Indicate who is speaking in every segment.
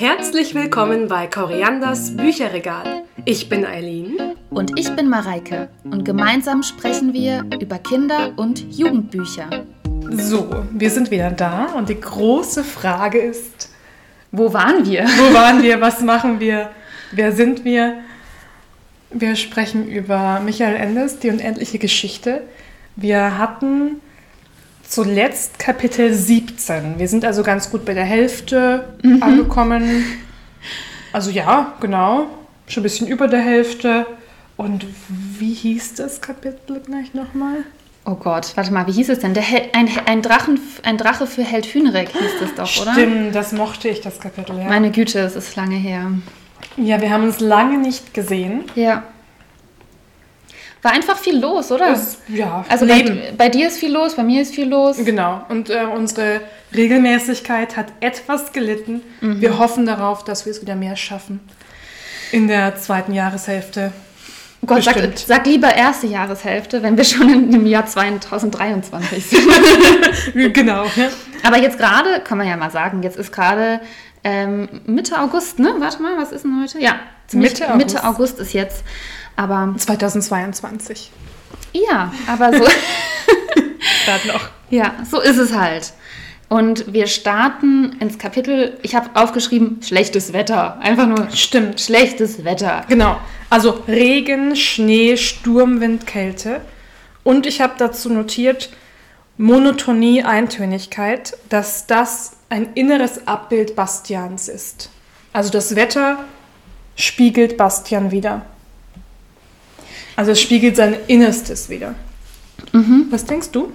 Speaker 1: Herzlich willkommen bei Korianders Bücherregal. Ich bin Eileen.
Speaker 2: Und ich bin Mareike. Und gemeinsam sprechen wir über Kinder- und Jugendbücher.
Speaker 3: So, wir sind wieder da und die große Frage ist,
Speaker 2: wo waren wir?
Speaker 3: Wo waren wir? Was machen wir? Wer sind wir? Wir sprechen über Michael Endes, die unendliche Geschichte. Wir hatten zuletzt Kapitel 17. Wir sind also ganz gut bei der Hälfte mhm. angekommen. Also ja, genau. Schon ein bisschen über der Hälfte. Und wie hieß das Kapitel gleich nochmal?
Speaker 2: Oh Gott, warte mal, wie hieß es denn? Der ein, ein, Drachen, ein Drache für Held Hühnrek hieß das doch, oder?
Speaker 3: Stimmt, das mochte ich, das Kapitel, ja.
Speaker 2: Meine Güte, es ist lange her.
Speaker 3: Ja, wir haben uns lange nicht gesehen.
Speaker 2: Ja. War einfach viel los, oder?
Speaker 3: Es, ja,
Speaker 2: also bei, bei, dir ist viel los, bei mir ist viel los.
Speaker 3: Genau. Und äh, unsere Regelmäßigkeit hat etwas gelitten. Mhm. Wir hoffen darauf, dass wir es wieder mehr schaffen. In der zweiten Jahreshälfte.
Speaker 2: Gott, sag, sag, lieber erste Jahreshälfte, wenn wir schon in dem Jahr 2023 sind.
Speaker 3: genau. Ja.
Speaker 2: Aber jetzt gerade, kann man ja mal sagen, jetzt ist gerade ähm, Mitte August, ne? Warte mal, was ist denn heute? Ja, Mitte August. Mitte August ist jetzt. Aber
Speaker 3: 2022.
Speaker 2: Ja, aber so.
Speaker 3: Gerade noch.
Speaker 2: Ja, so ist es halt. Und wir starten ins Kapitel, ich habe aufgeschrieben, schlechtes Wetter. Einfach nur
Speaker 3: Stimmt.
Speaker 2: schlechtes Wetter.
Speaker 3: Genau. Also Regen, Schnee, Sturm, Wind, Kälte. Und ich habe dazu notiert, Monotonie, Eintönigkeit, dass das ein inneres Abbild Bastians ist. Also das Wetter spiegelt Bastian wieder. Also es spiegelt sein Innerstes wieder. Mhm. Was denkst du?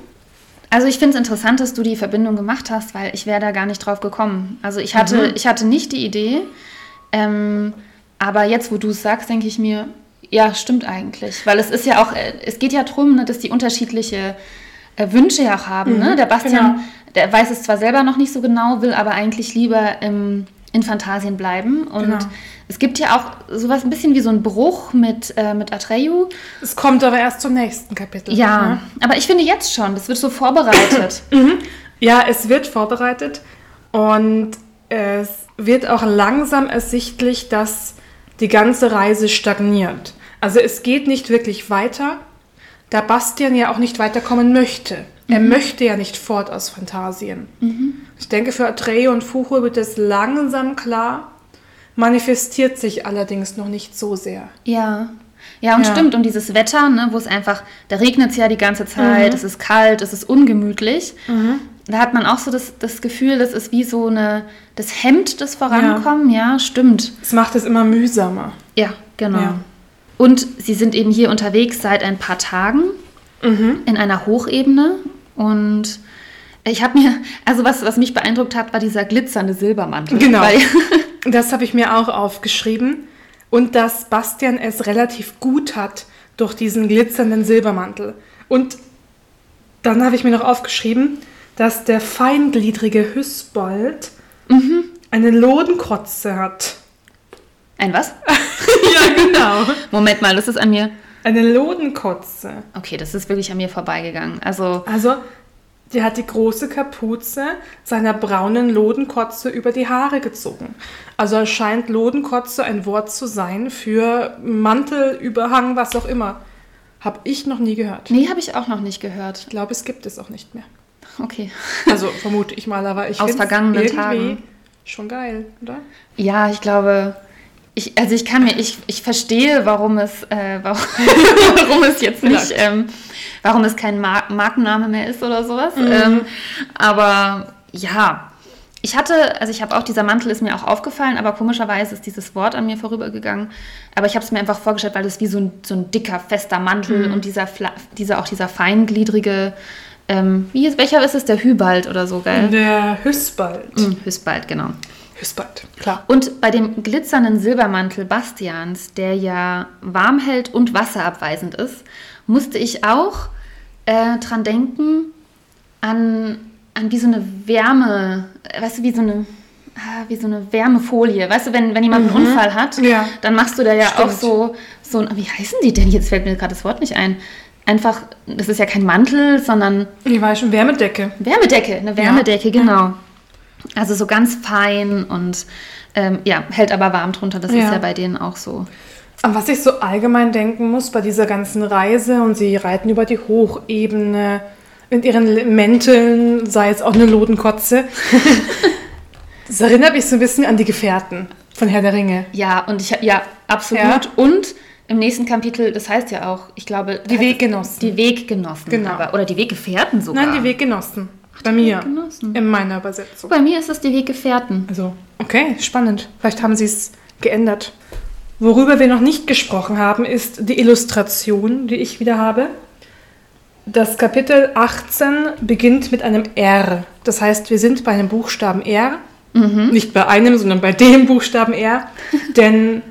Speaker 2: Also ich finde es interessant, dass du die Verbindung gemacht hast, weil ich wäre da gar nicht drauf gekommen. Also ich hatte, mhm. ich hatte nicht die Idee, ähm, aber jetzt, wo du es sagst, denke ich mir, ja, stimmt eigentlich. Weil es ist ja auch, äh, es geht ja darum, ne, dass die unterschiedliche äh, Wünsche ja auch haben. Ne? Mhm, ne? Der Bastian, genau. der weiß es zwar selber noch nicht so genau, will aber eigentlich lieber im in Fantasien bleiben. Und genau. Es gibt ja auch sowas ein bisschen wie so ein Bruch mit, äh, mit Atreyu.
Speaker 3: Es kommt aber erst zum nächsten Kapitel.
Speaker 2: Ja, ne? aber ich finde jetzt schon, das wird so vorbereitet.
Speaker 3: Mhm. Ja, es wird vorbereitet und es wird auch langsam ersichtlich, dass die ganze Reise stagniert. Also es geht nicht wirklich weiter, da Bastian ja auch nicht weiterkommen möchte. Er mhm. möchte ja nicht fort aus Fantasien. Mhm. Ich denke, für Atreyu und Fuchur wird es langsam klar, manifestiert sich allerdings noch nicht so sehr.
Speaker 2: Ja. Ja, und ja. stimmt. Und dieses Wetter, ne, wo es einfach, da regnet es ja die ganze Zeit, mhm. es ist kalt, es ist ungemütlich. Mhm. Da hat man auch so das, das Gefühl, das ist wie so eine, das hemmt das Vorankommen, ja, ja stimmt.
Speaker 3: Es macht es immer mühsamer.
Speaker 2: Ja, genau. Ja. Und sie sind eben hier unterwegs seit ein paar Tagen mhm. in einer Hochebene und ich habe mir, also was, was mich beeindruckt hat, war dieser glitzernde Silbermantel.
Speaker 3: Genau. Das habe ich mir auch aufgeschrieben. Und dass Bastian es relativ gut hat durch diesen glitzernden Silbermantel. Und dann habe ich mir noch aufgeschrieben, dass der feingliedrige Hüsbold mhm. eine Lodenkrotze hat.
Speaker 2: Ein was?
Speaker 3: ja, genau.
Speaker 2: Moment mal, das ist an mir.
Speaker 3: Eine Lodenkotze.
Speaker 2: Okay, das ist wirklich an mir vorbeigegangen. Also,
Speaker 3: also der hat die große Kapuze seiner braunen Lodenkotze über die Haare gezogen. Also erscheint Lodenkotze ein Wort zu sein für Mantel, Überhang, was auch immer. Habe ich noch nie gehört.
Speaker 2: Nee, habe ich auch noch nicht gehört.
Speaker 3: Ich glaube, es gibt es auch nicht mehr.
Speaker 2: Okay.
Speaker 3: Also vermute ich mal, aber ich
Speaker 2: Aus vergangenen Tagen.
Speaker 3: Schon geil, oder?
Speaker 2: Ja, ich glaube, ich, also ich kann mir, ich, ich verstehe, warum es, äh, warum, warum es jetzt nicht, ähm, warum es kein Mar Markenname mehr ist oder sowas. Mhm. Ähm, aber ja, ich hatte, also ich habe auch, dieser Mantel ist mir auch aufgefallen, aber komischerweise ist dieses Wort an mir vorübergegangen. Aber ich habe es mir einfach vorgestellt, weil es wie so ein, so ein dicker, fester Mantel mhm. und dieser, dieser, auch dieser feingliedrige, ähm, wie ist, welcher ist es, der Hübald oder so, gell?
Speaker 3: Der Hüsbald.
Speaker 2: Mhm, Hüsbald, genau.
Speaker 3: Hüsbald, klar.
Speaker 2: Und bei dem glitzernden Silbermantel Bastians, der ja warm hält und wasserabweisend ist, musste ich auch äh, dran denken, an, an wie so eine Wärme, weißt du, wie so eine, ah, wie so eine Wärmefolie. Weißt du, wenn, wenn jemand mhm. einen Unfall hat, ja. dann machst du da ja Stimmt. auch so, so, wie heißen die denn? Jetzt fällt mir gerade das Wort nicht ein. Einfach, das ist ja kein Mantel, sondern.
Speaker 3: Ich weiß schon, Wärmedecke.
Speaker 2: Wärmedecke, eine Wärmedecke, ja. genau. Also so ganz fein und ähm, ja, hält aber warm drunter. Das
Speaker 3: Ja.
Speaker 2: ist ja bei denen auch so.
Speaker 3: An was ich so allgemein denken muss bei dieser ganzen Reise und sie reiten über die Hochebene in ihren Mänteln, sei es auch eine Lodenkotze. das erinnert mich so ein bisschen an die Gefährten von Herr der Ringe.
Speaker 2: Ja, und ich ja, absolut.
Speaker 3: Ja.
Speaker 2: Und im nächsten Kapitel, das heißt ja auch, ich glaube,
Speaker 3: Die Weggenossen.
Speaker 2: Die Weggenossen.
Speaker 3: Genau.
Speaker 2: Aber, oder die Weggefährten sogar.
Speaker 3: Nein, die Weggenossen. Bei mir.
Speaker 2: Weggenossen.
Speaker 3: In meiner Übersetzung.
Speaker 2: Bei mir ist es die Weggefährten.
Speaker 3: Also, okay, spannend. Vielleicht haben sie es geändert. Worüber wir noch nicht gesprochen haben, ist die Illustration, die ich wieder habe. Das Kapitel 18 beginnt mit einem R. Das heißt, wir sind bei einem Buchstaben R. Nicht bei einem, sondern bei dem Buchstaben R. Denn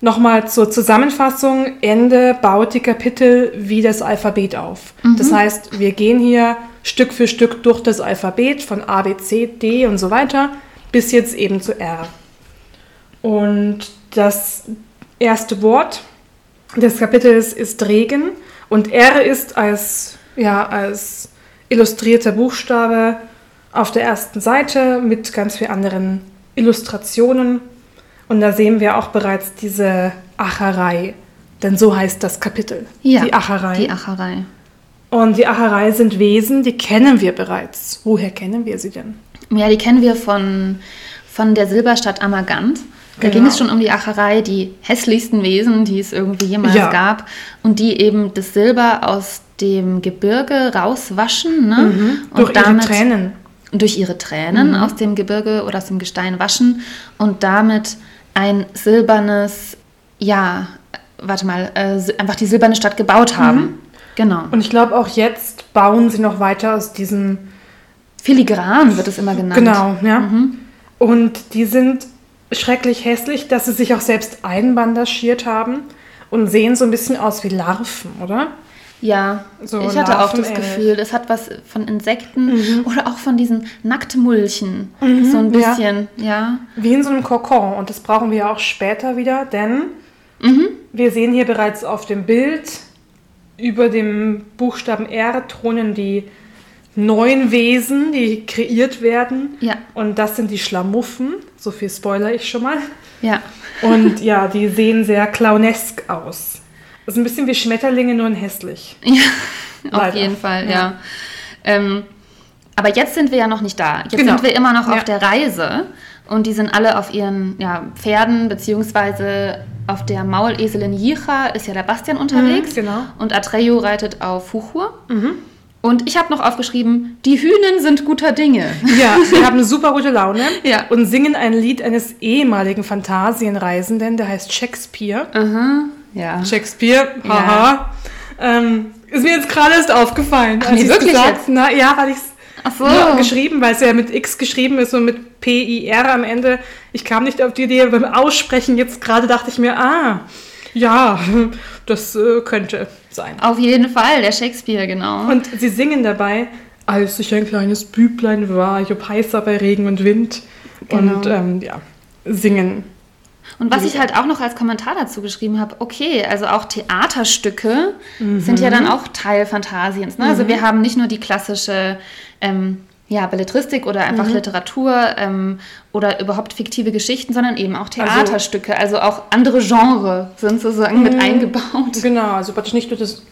Speaker 3: nochmal zur Zusammenfassung, Ende baut die Kapitel wie das Alphabet auf. Das heißt, wir gehen hier Stück für Stück durch das Alphabet von A, B, C, D und so weiter bis jetzt eben zu R. Und das erste Wort des Kapitels ist Regen und R ist als, ja, als illustrierter Buchstabe auf der ersten Seite mit ganz vielen anderen Illustrationen. Und da sehen wir auch bereits diese Acherei, denn so heißt das Kapitel.
Speaker 2: Ja,
Speaker 3: die Acherei.
Speaker 2: Die Acherei.
Speaker 3: und die Acherei sind Wesen, die kennen wir bereits. Woher kennen wir sie denn?
Speaker 2: Ja, die kennen wir von, von der Silberstadt Amagant. Da
Speaker 3: Genau.
Speaker 2: ging es schon um die Acherei, die hässlichsten Wesen, die es irgendwie jemals
Speaker 3: Ja.
Speaker 2: gab. Und die eben das Silber aus dem Gebirge rauswaschen. Ne?
Speaker 3: Mhm. Durch ihre Tränen. Mhm.
Speaker 2: Durch ihre Tränen aus dem Gebirge oder aus dem Gestein waschen. Und damit ein silbernes, ja, warte mal, äh, einfach die silberne Stadt gebaut haben. Genau.
Speaker 3: Und ich glaube, auch jetzt bauen sie noch weiter aus diesem
Speaker 2: Filigran wird es immer genannt.
Speaker 3: Genau, ja.
Speaker 2: Mhm.
Speaker 3: Und die sind schrecklich hässlich, dass sie sich auch selbst einbandagiert haben und sehen so ein bisschen aus wie Larven, oder?
Speaker 2: Ja,
Speaker 3: So
Speaker 2: ich hatte auch das. Gefühl, das hat was von Insekten oder auch von diesen Nacktmulchen. so ein
Speaker 3: ja.
Speaker 2: bisschen, ja.
Speaker 3: Wie in so einem Kokon. Und das brauchen wir auch später wieder, denn wir sehen hier bereits auf dem Bild über dem Buchstaben R thronen die neuen Wesen, die kreiert werden.
Speaker 2: Ja.
Speaker 3: Und das sind die Schlamuffen. So viel spoiler ich schon mal.
Speaker 2: Ja,
Speaker 3: Und ja, die sehen sehr clownesk aus. Das ist ein bisschen wie Schmetterlinge, nur in hässlich.
Speaker 2: ja auf jeden Fall, ja.
Speaker 3: Ja.
Speaker 2: Ähm, aber jetzt sind wir ja noch nicht da. Jetzt
Speaker 3: Genau.
Speaker 2: sind wir immer noch
Speaker 3: Ja.
Speaker 2: auf der Reise. Und die sind alle auf ihren ja, Pferden, beziehungsweise auf der Mauleselin Jicha ist ja der Bastian unterwegs.
Speaker 3: Mhm, genau.
Speaker 2: Und Atreyu reitet auf Fuchur. Und ich habe noch aufgeschrieben, die Hühnen sind guter Dinge.
Speaker 3: Ja, wir haben eine super gute Laune
Speaker 2: Ja.
Speaker 3: und singen ein Lied eines ehemaligen Phantasienreisenden, der heißt Shakespeare.
Speaker 2: Aha, ja.
Speaker 3: Shakespeare, haha. Ähm, ist mir jetzt gerade erst aufgefallen. als
Speaker 2: nee, wirklich
Speaker 3: gesagt,
Speaker 2: jetzt?
Speaker 3: Na, ja, weil ich es
Speaker 2: Ach so.
Speaker 3: geschrieben, weil es ja mit X geschrieben ist und mit P-I-R am Ende. Ich kam nicht auf die Idee, beim Aussprechen jetzt gerade dachte ich mir, ah, ja, das äh, könnte sein.
Speaker 2: Auf jeden Fall, der Shakespeare, genau.
Speaker 3: Und sie singen dabei, als ich ein kleines Büblein war, ich ob heißer bei Regen und Wind.
Speaker 2: Genau.
Speaker 3: Und ähm, ja, singen.
Speaker 2: Und was ich halt auch noch als Kommentar dazu geschrieben habe, okay, also auch Theaterstücke sind ja dann auch Teil Phantasiens. Ne? Also wir haben nicht nur die klassische ähm, ja, Belletristik oder einfach Literatur ähm, oder überhaupt fiktive Geschichten, sondern eben auch Theaterstücke. Also, auch andere Genre sind sozusagen mit eingebaut.
Speaker 3: Genau, also praktisch nicht nur, das,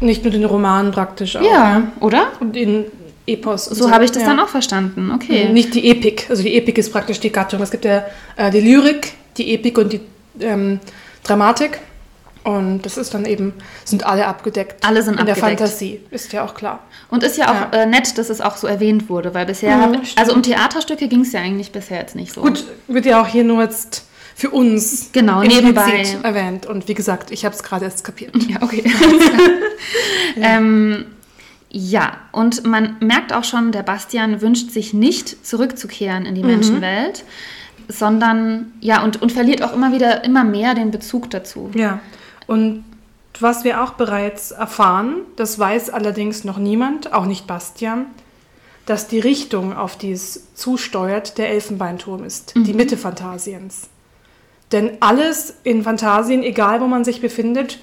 Speaker 3: nicht nur den Roman praktisch auch.
Speaker 2: Ja, oder?
Speaker 3: Und den Epos. und
Speaker 2: So habe ich das
Speaker 3: ja.
Speaker 2: dann auch verstanden. Okay.
Speaker 3: Nicht die Epik. Also die Epik ist praktisch die Gattung. Es gibt ja äh, die Lyrik, die Epik und die ähm, Dramatik. Und das ist dann eben, sind alle abgedeckt.
Speaker 2: Alle sind
Speaker 3: In der
Speaker 2: abgedeckt.
Speaker 3: Fantasie, ist ja auch klar.
Speaker 2: Und ist ja auch
Speaker 3: Ja.
Speaker 2: Äh, nett, dass es auch so erwähnt wurde, weil bisher,
Speaker 3: Mhm, stimmt.
Speaker 2: also um Theaterstücke ging es ja eigentlich bisher jetzt nicht so.
Speaker 3: Gut, wird ja auch hier nur jetzt für uns
Speaker 2: Genau, nebenbei.
Speaker 3: erwähnt. Und wie gesagt, ich habe es gerade erst kapiert.
Speaker 2: Ja, okay. ähm, ja, und man merkt auch schon, der Bastian wünscht sich nicht zurückzukehren in die Menschenwelt, sondern ja, und, und verliert auch immer wieder immer mehr den Bezug dazu.
Speaker 3: Ja, und was wir auch bereits erfahren, das weiß allerdings noch niemand, auch nicht Bastian, dass die Richtung, auf die es zusteuert, der Elfenbeinturm ist, die Mitte Phantasiens. Denn alles in Phantasien, egal wo man sich befindet,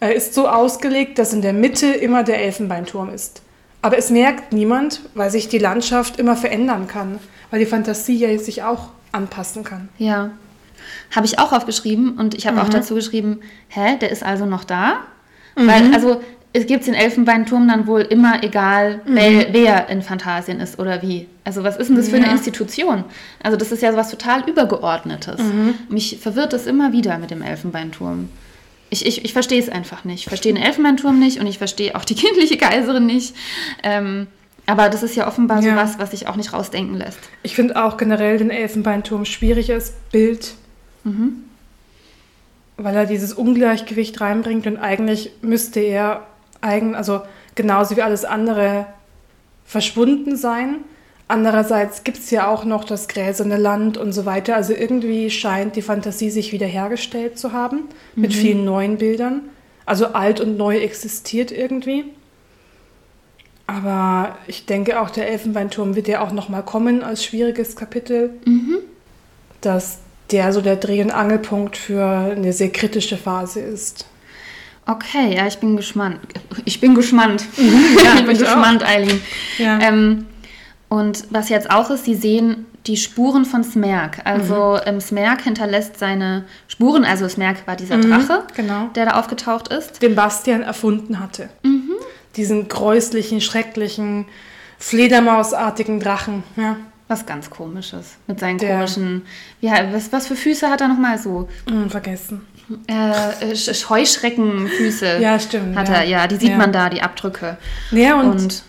Speaker 3: äh, ist so ausgelegt, dass in der Mitte immer der Elfenbeinturm ist. Aber es merkt niemand, weil sich die Landschaft immer verändern kann, weil die Fantasie ja sich auch anpassen kann.
Speaker 2: Ja. Habe ich auch aufgeschrieben und ich habe auch dazu geschrieben, hä, der ist also noch da? Weil, also, es gibt den Elfenbeinturm dann wohl immer egal, wer, wer in Phantasien ist oder wie. Also, was ist denn das für eine
Speaker 3: Ja.
Speaker 2: Institution? Also, das ist ja was total Übergeordnetes. Mich verwirrt das immer wieder mit dem Elfenbeinturm. Ich, ich, ich verstehe es einfach nicht. Ich verstehe den Elfenbeinturm nicht und ich verstehe auch die kindliche Kaiserin nicht. Ähm, aber das ist ja offenbar
Speaker 3: Ja.
Speaker 2: so was, was sich auch nicht rausdenken lässt.
Speaker 3: Ich finde auch generell den Elfenbeinturm schwierig als Bild, weil er dieses Ungleichgewicht reinbringt und eigentlich müsste er eigen, also genauso wie alles andere verschwunden sein. Andererseits gibt es ja auch noch das gräserne Land und so weiter. Also irgendwie scheint die Fantasie sich wiederhergestellt zu haben mit vielen neuen Bildern. Also alt und neu existiert irgendwie. Aber ich denke auch, der Elfenbeinturm wird ja auch nochmal kommen als schwieriges Kapitel. Dass der so der Dreh- und Angelpunkt für eine sehr kritische Phase ist.
Speaker 2: Okay, ja, ich bin gespannt. Ich bin gespannt.
Speaker 3: Ja,
Speaker 2: ich bin gespannt, Eileen.
Speaker 3: Ja.
Speaker 2: Ähm, und was jetzt auch ist, sie sehen die Spuren von Smerk. Also
Speaker 3: Mhm.
Speaker 2: ähm, Smerk hinterlässt seine Spuren. Also Smerk war dieser Drache,
Speaker 3: genau.
Speaker 2: der da aufgetaucht ist.
Speaker 3: Den Bastian erfunden hatte. Diesen gräuslichen, schrecklichen, Fledermausartigen Drachen. Ja.
Speaker 2: Was ganz komisches. Mit seinen
Speaker 3: Der-
Speaker 2: komischen. Ja, was, was für Füße hat er nochmal so?
Speaker 3: Hm, vergessen.
Speaker 2: Äh, Sch- Heuschreckenfüße.
Speaker 3: Ja, stimmt,
Speaker 2: Hat
Speaker 3: ja.
Speaker 2: er, ja, die sieht
Speaker 3: Ja.
Speaker 2: man da, die Abdrücke.
Speaker 3: Ja, und,
Speaker 2: Und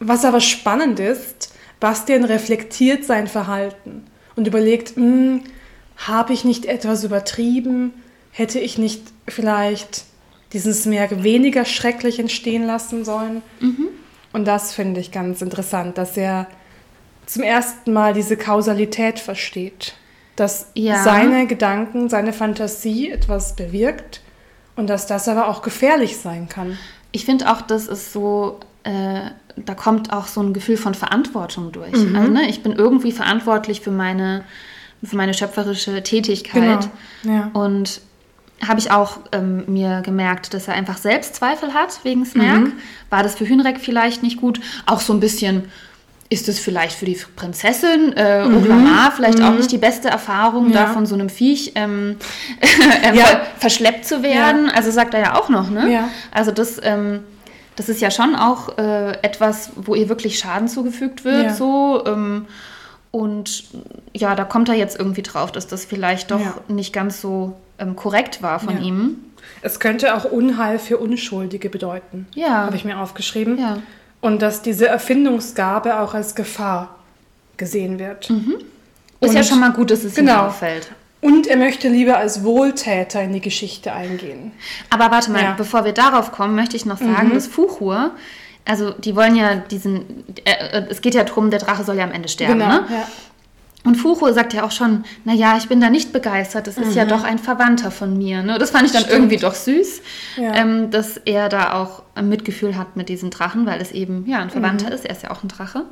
Speaker 3: was aber spannend ist, Bastian reflektiert sein Verhalten und überlegt, hm, habe ich nicht etwas übertrieben? Hätte ich nicht vielleicht diesen Smerk weniger schrecklich entstehen lassen sollen? Und das finde ich ganz interessant, dass er zum ersten Mal diese Kausalität versteht. Dass
Speaker 2: Ja.
Speaker 3: seine Gedanken, seine Fantasie etwas bewirkt und dass das aber auch gefährlich sein kann.
Speaker 2: Ich finde auch, das ist so, äh, da kommt auch so ein Gefühl von Verantwortung durch.
Speaker 3: Mhm.
Speaker 2: Also, ne, ich bin irgendwie verantwortlich für meine, für meine schöpferische Tätigkeit.
Speaker 3: Genau, ja.
Speaker 2: Und habe ich auch ähm, mir gemerkt, dass er einfach selbst Zweifel hat wegen Smerk.
Speaker 3: Mhm.
Speaker 2: War das für Hünrek vielleicht nicht gut? Auch so ein bisschen, ist es vielleicht für die Prinzessin äh, Oglama vielleicht auch nicht die beste Erfahrung, da
Speaker 3: Mhm. Ja.
Speaker 2: von so einem Viech ähm, ähm,
Speaker 3: Ja.
Speaker 2: ver- verschleppt zu werden? Also sagt er ja auch noch, ne?
Speaker 3: Ja.
Speaker 2: Also das, ähm, das ist ja schon auch äh, etwas, wo ihr wirklich Schaden zugefügt wird,
Speaker 3: Ja.
Speaker 2: so. Ähm, und ja, da kommt er jetzt irgendwie drauf, dass das vielleicht doch
Speaker 3: Ja.
Speaker 2: nicht ganz so ähm, korrekt war von
Speaker 3: Ja.
Speaker 2: ihm.
Speaker 3: Es könnte auch Unheil für Unschuldige bedeuten.
Speaker 2: Ja.
Speaker 3: Habe ich mir aufgeschrieben.
Speaker 2: Ja.
Speaker 3: Und dass diese Erfindungsgabe auch als Gefahr gesehen wird.
Speaker 2: Ist ja
Speaker 3: Und-
Speaker 2: schon mal gut, dass es ihm
Speaker 3: Genau.
Speaker 2: auffällt.
Speaker 3: Und er möchte lieber als Wohltäter in die Geschichte eingehen.
Speaker 2: Aber warte mal,
Speaker 3: Ja. Mhm.
Speaker 2: bevor wir darauf kommen, möchte ich noch sagen, dass Fuchur, also die wollen ja diesen, äh, äh, es geht ja darum, der Drache soll ja am Ende sterben, ne?
Speaker 3: Genau, ja.
Speaker 2: Und Fuchur sagt ja auch schon, naja, ich bin da nicht begeistert, das ist ja doch ein Verwandter von mir. Ne? Das fand ich dann
Speaker 3: Mhm. Stimmt.
Speaker 2: irgendwie doch süß,
Speaker 3: Ja.
Speaker 2: ähm, dass er da auch ein Mitgefühl hat mit diesem Drachen, weil es eben ja ein Verwandter
Speaker 3: Mhm.
Speaker 2: ist, er ist ja auch ein Drache.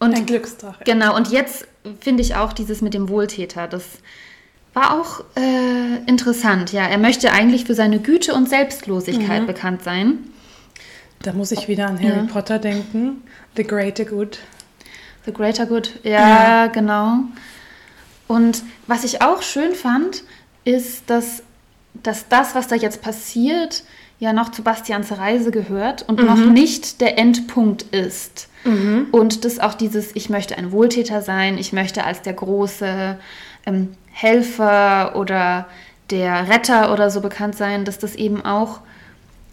Speaker 2: Und
Speaker 3: Ein Glücksdrache.
Speaker 2: Genau, und jetzt finde ich auch dieses mit dem Wohltäter, das war auch äh, interessant. Ja, er möchte eigentlich für seine Güte und Selbstlosigkeit
Speaker 3: Mhm.
Speaker 2: bekannt sein.
Speaker 3: Da muss ich wieder an Harry
Speaker 2: Ja.
Speaker 3: Potter denken. The Greater Good.
Speaker 2: The Greater Good, ja, genau. Und was ich auch schön fand, ist, dass, dass das, was da jetzt passiert, ja noch zu Bastians Reise gehört und noch nicht der Endpunkt ist. Und dass auch dieses, ich möchte ein Wohltäter sein, ich möchte als der große ähm, Helfer oder der Retter oder so bekannt sein, dass das eben auch,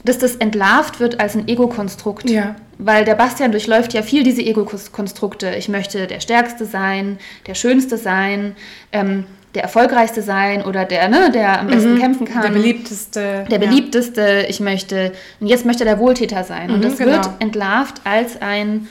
Speaker 2: dass das entlarvt wird als ein Ego-Konstrukt.
Speaker 3: Ja.
Speaker 2: Weil der Bastian durchläuft ja viel diese Ego-Konstrukte. Ich möchte der Stärkste sein, der Schönste sein, ähm, der Erfolgreichste sein oder der, ne, der am besten kämpfen kann.
Speaker 3: Der beliebteste.
Speaker 2: Der
Speaker 3: ja.
Speaker 2: beliebteste, ich möchte, und jetzt möchte er der Wohltäter sein. und
Speaker 3: Mhm,
Speaker 2: das
Speaker 3: genau.
Speaker 2: wird entlarvt als ein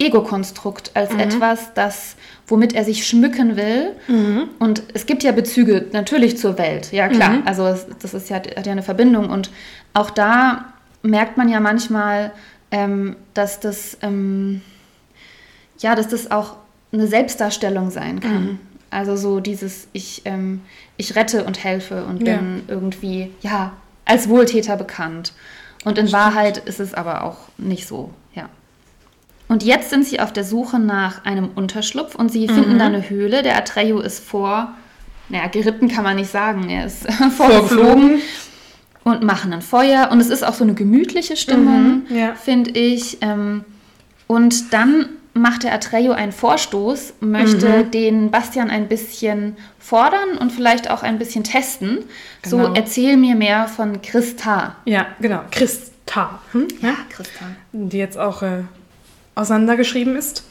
Speaker 2: Ego-Konstrukt, als
Speaker 3: Mhm.
Speaker 2: etwas, das, womit er sich schmücken will.
Speaker 3: Mhm.
Speaker 2: Und es gibt ja Bezüge natürlich zur Welt, ja klar.
Speaker 3: Mhm.
Speaker 2: Also das ist ja, hat ja eine Verbindung. Und auch da merkt man ja manchmal, ähm, dass das, ähm, ja, dass das auch eine Selbstdarstellung sein kann.
Speaker 3: Mhm.
Speaker 2: Also so dieses, ich, ähm, ich rette und helfe und
Speaker 3: Ja.
Speaker 2: bin irgendwie, ja, als Wohltäter bekannt. Und in Wahrheit ist es aber auch nicht so, ja. Und jetzt sind sie auf der Suche nach einem Unterschlupf und sie finden
Speaker 3: Mhm.
Speaker 2: da eine Höhle. Der Atreyu ist vor, naja, geritten kann man nicht sagen, er ist vorgeflogen und machen ein Feuer. Und es ist auch so eine gemütliche Stimmung,
Speaker 3: Mhm, ja.
Speaker 2: finde ich. Ähm, Und dann macht der Atreyu einen Vorstoß, möchte
Speaker 3: Mhm.
Speaker 2: den Bastian ein bisschen fordern und vielleicht auch ein bisschen testen. So,
Speaker 3: Genau.
Speaker 2: erzähl mir mehr von Christa.
Speaker 3: Ja, genau. Christa. Hm? Ja?
Speaker 2: Christa.
Speaker 3: die jetzt auch äh, auseinandergeschrieben ist.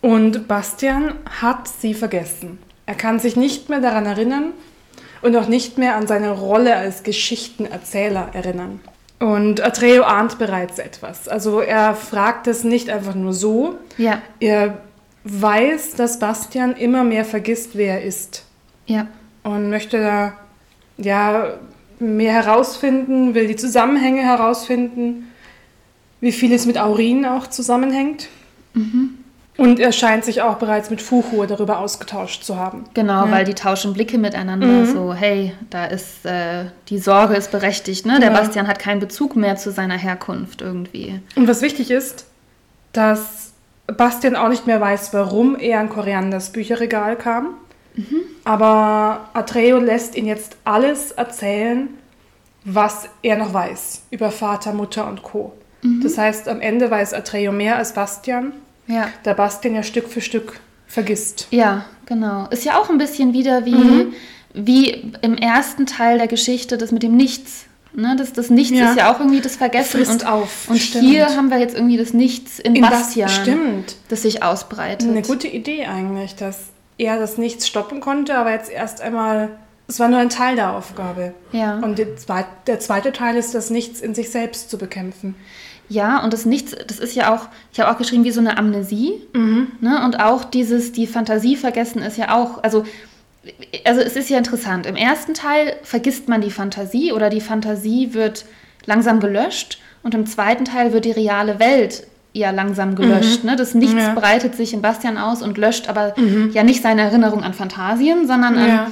Speaker 3: Und Bastian hat sie vergessen. Er kann sich nicht mehr daran erinnern und auch nicht mehr an seine Rolle als Geschichtenerzähler erinnern. Und Atreo ahnt bereits etwas. Also er fragt es nicht einfach nur so.
Speaker 2: Ja,
Speaker 3: Er weiß, dass Bastian immer mehr vergisst, wer er ist.
Speaker 2: ja,
Speaker 3: Und möchte da ja mehr herausfinden, will die Zusammenhänge herausfinden, wie viel es mit Aurin auch zusammenhängt. Und er scheint sich auch bereits mit Fuchur darüber ausgetauscht zu haben.
Speaker 2: genau, weil die tauschen Blicke miteinander. So, hey, da ist, äh, die Sorge ist berechtigt, ne? Der
Speaker 3: Ja.
Speaker 2: Bastian hat keinen Bezug mehr zu seiner Herkunft irgendwie.
Speaker 3: Und was wichtig ist, dass Bastian auch nicht mehr weiß, warum er an Korianders Bücherregal kam. Aber Atreo lässt ihn jetzt alles erzählen, was er noch weiß über Vater, Mutter und Co. Das heißt, am Ende weiß Atreo mehr als Bastian,
Speaker 2: Ja.
Speaker 3: da Bastian ja Stück für Stück vergisst.
Speaker 2: Ja, genau. Ist ja auch ein bisschen wieder wie,
Speaker 3: Mhm.
Speaker 2: wie im ersten Teil der Geschichte, das mit dem Nichts. Ne? Das, das Nichts
Speaker 3: Ja.
Speaker 2: ist ja auch irgendwie das Vergessen.
Speaker 3: Frisst
Speaker 2: und
Speaker 3: auf,
Speaker 2: und
Speaker 3: stimmt.
Speaker 2: hier haben wir jetzt irgendwie das Nichts in,
Speaker 3: In Bas-
Speaker 2: Bastian,
Speaker 3: stimmt.
Speaker 2: das sich ausbreitet.
Speaker 3: Eine gute Idee eigentlich, dass er das Nichts stoppen konnte, aber jetzt erst einmal, es war nur ein Teil der Aufgabe.
Speaker 2: Ja.
Speaker 3: Und der der zweite Teil ist, das Nichts in sich selbst zu bekämpfen.
Speaker 2: Ja, und das Nichts, das ist ja auch, ich habe auch geschrieben, wie so eine Amnesie. Ne? Und auch dieses, die Fantasie vergessen ist ja auch, also, also es ist ja interessant. Im ersten Teil vergisst man die Fantasie oder die Fantasie wird langsam gelöscht und im zweiten Teil wird die reale Welt ja langsam gelöscht. Ne? Das Nichts
Speaker 3: Ja.
Speaker 2: breitet sich in Bastian aus und löscht aber ja nicht seine Erinnerung an Fantasien, sondern an,
Speaker 3: Ja.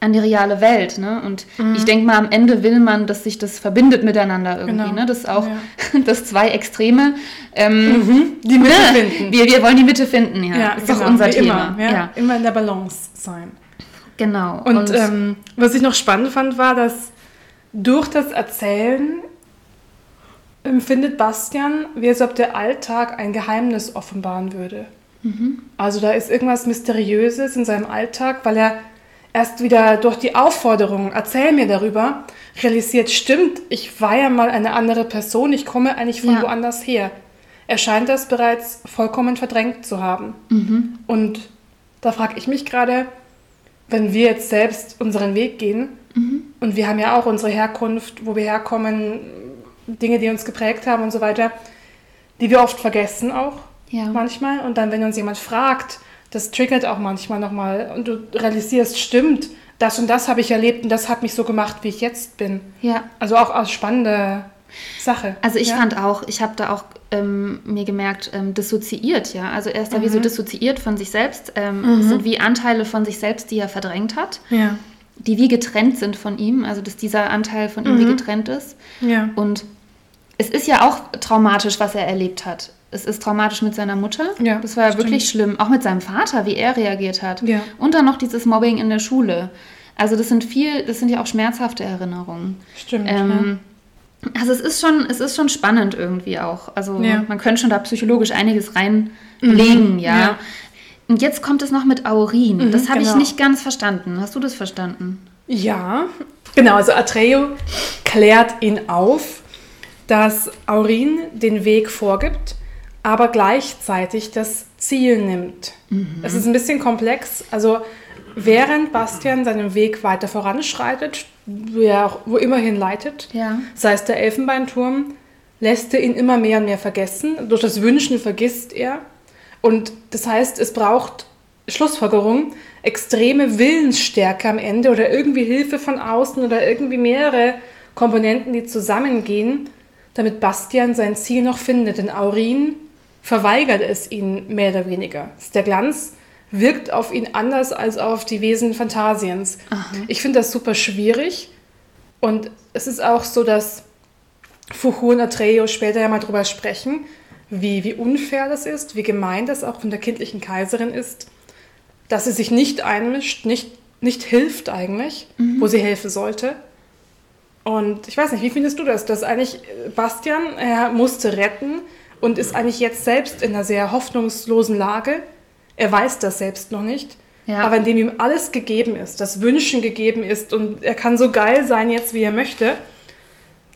Speaker 2: An die reale Welt. Ne? Und ich denke mal, am Ende will man, dass sich das verbindet miteinander irgendwie.
Speaker 3: Genau.
Speaker 2: Ne? Das ist auch
Speaker 3: Ja.
Speaker 2: das zwei Extreme. Ähm,
Speaker 3: Die Mitte
Speaker 2: ne?
Speaker 3: finden.
Speaker 2: Wir, wir wollen die Mitte finden, ja. das ist doch unser
Speaker 3: wie
Speaker 2: Thema.
Speaker 3: Immer, ja? immer in der Balance sein.
Speaker 2: genau.
Speaker 3: Und, ähm, was ich noch spannend fand, war, dass durch das Erzählen empfindet Bastian, wie als ob der Alltag ein Geheimnis offenbaren würde. Also da ist irgendwas Mysteriöses in seinem Alltag, weil er erst wieder durch die Aufforderung, erzähl mir darüber, realisiert, stimmt, ich war ja mal eine andere Person, ich komme eigentlich von
Speaker 2: Ja.
Speaker 3: woanders her. Er scheint das bereits vollkommen verdrängt zu haben. Und da frage ich mich gerade, wenn wir jetzt selbst unseren Weg gehen, und wir haben ja auch unsere Herkunft, wo wir herkommen, Dinge, die uns geprägt haben und so weiter, die wir oft vergessen auch
Speaker 2: Ja.
Speaker 3: manchmal. Und dann, wenn uns jemand fragt, das triggert auch manchmal nochmal und du realisierst, stimmt, das und das habe ich erlebt und das hat mich so gemacht, wie ich jetzt bin.
Speaker 2: ja.
Speaker 3: Also auch als spannende Sache.
Speaker 2: Also ich
Speaker 3: ja?
Speaker 2: fand auch, ich habe da auch ähm, mir gemerkt, ähm, dissoziiert, ja. Also er ist da wie
Speaker 3: Mhm.
Speaker 2: so dissoziiert von sich selbst. Ähm, Es sind wie Anteile von sich selbst, die er verdrängt hat,
Speaker 3: Ja.
Speaker 2: die wie getrennt sind von ihm. Also dass dieser Anteil von ihm wie getrennt ist.
Speaker 3: Ja.
Speaker 2: Und es ist ja auch traumatisch, was er erlebt hat. Es ist traumatisch mit seiner Mutter.
Speaker 3: Ja,
Speaker 2: das war ja
Speaker 3: stimmt.
Speaker 2: wirklich schlimm. Auch mit seinem Vater, wie er reagiert hat.
Speaker 3: Ja.
Speaker 2: Und dann noch dieses Mobbing in der Schule. Also das sind viel, das sind ja auch schmerzhafte Erinnerungen.
Speaker 3: Stimmt.
Speaker 2: Ähm, also es ist schon, es ist schon spannend irgendwie auch. Also
Speaker 3: Ja.
Speaker 2: man könnte schon da psychologisch einiges reinlegen, ja.
Speaker 3: ja.
Speaker 2: Und jetzt kommt es noch mit Aurin. das habe ich
Speaker 3: genau.
Speaker 2: nicht ganz verstanden. Hast du das verstanden?
Speaker 3: Ja, genau. Also Atreo klärt ihn auf, dass Aurin den Weg vorgibt, aber gleichzeitig das Ziel nimmt. Es ist ein bisschen komplex. Also während Bastian seinen Weg weiter voranschreitet, wo er auch wo immerhin leitet,
Speaker 2: Ja.
Speaker 3: sei es der Elfenbeinturm, lässt er ihn immer mehr und mehr vergessen. Durch das Wünschen vergisst er. Und das heißt, es braucht Schlussfolgerung, extreme Willensstärke am Ende oder irgendwie Hilfe von außen oder irgendwie mehrere Komponenten, die zusammengehen, damit Bastian sein Ziel noch findet. Denn Aurin verweigert es ihn mehr oder weniger. Der Glanz wirkt auf ihn anders als auf die Wesen Phantasiens. Ich finde das super schwierig. Und es ist auch so, dass Fuchu und Atreo später ja mal drüber sprechen, wie, wie unfair das ist, wie gemein das auch von der kindlichen Kaiserin ist, dass sie sich nicht einmischt, nicht, nicht hilft eigentlich, wo sie helfen sollte. Und ich weiß nicht, wie findest du das, dass eigentlich Bastian, er musste retten und ist eigentlich jetzt selbst in einer sehr hoffnungslosen Lage. Er weiß das selbst noch nicht.
Speaker 2: Ja.
Speaker 3: Aber indem ihm alles gegeben ist, das Wünschen gegeben ist und er kann so geil sein jetzt, wie er möchte.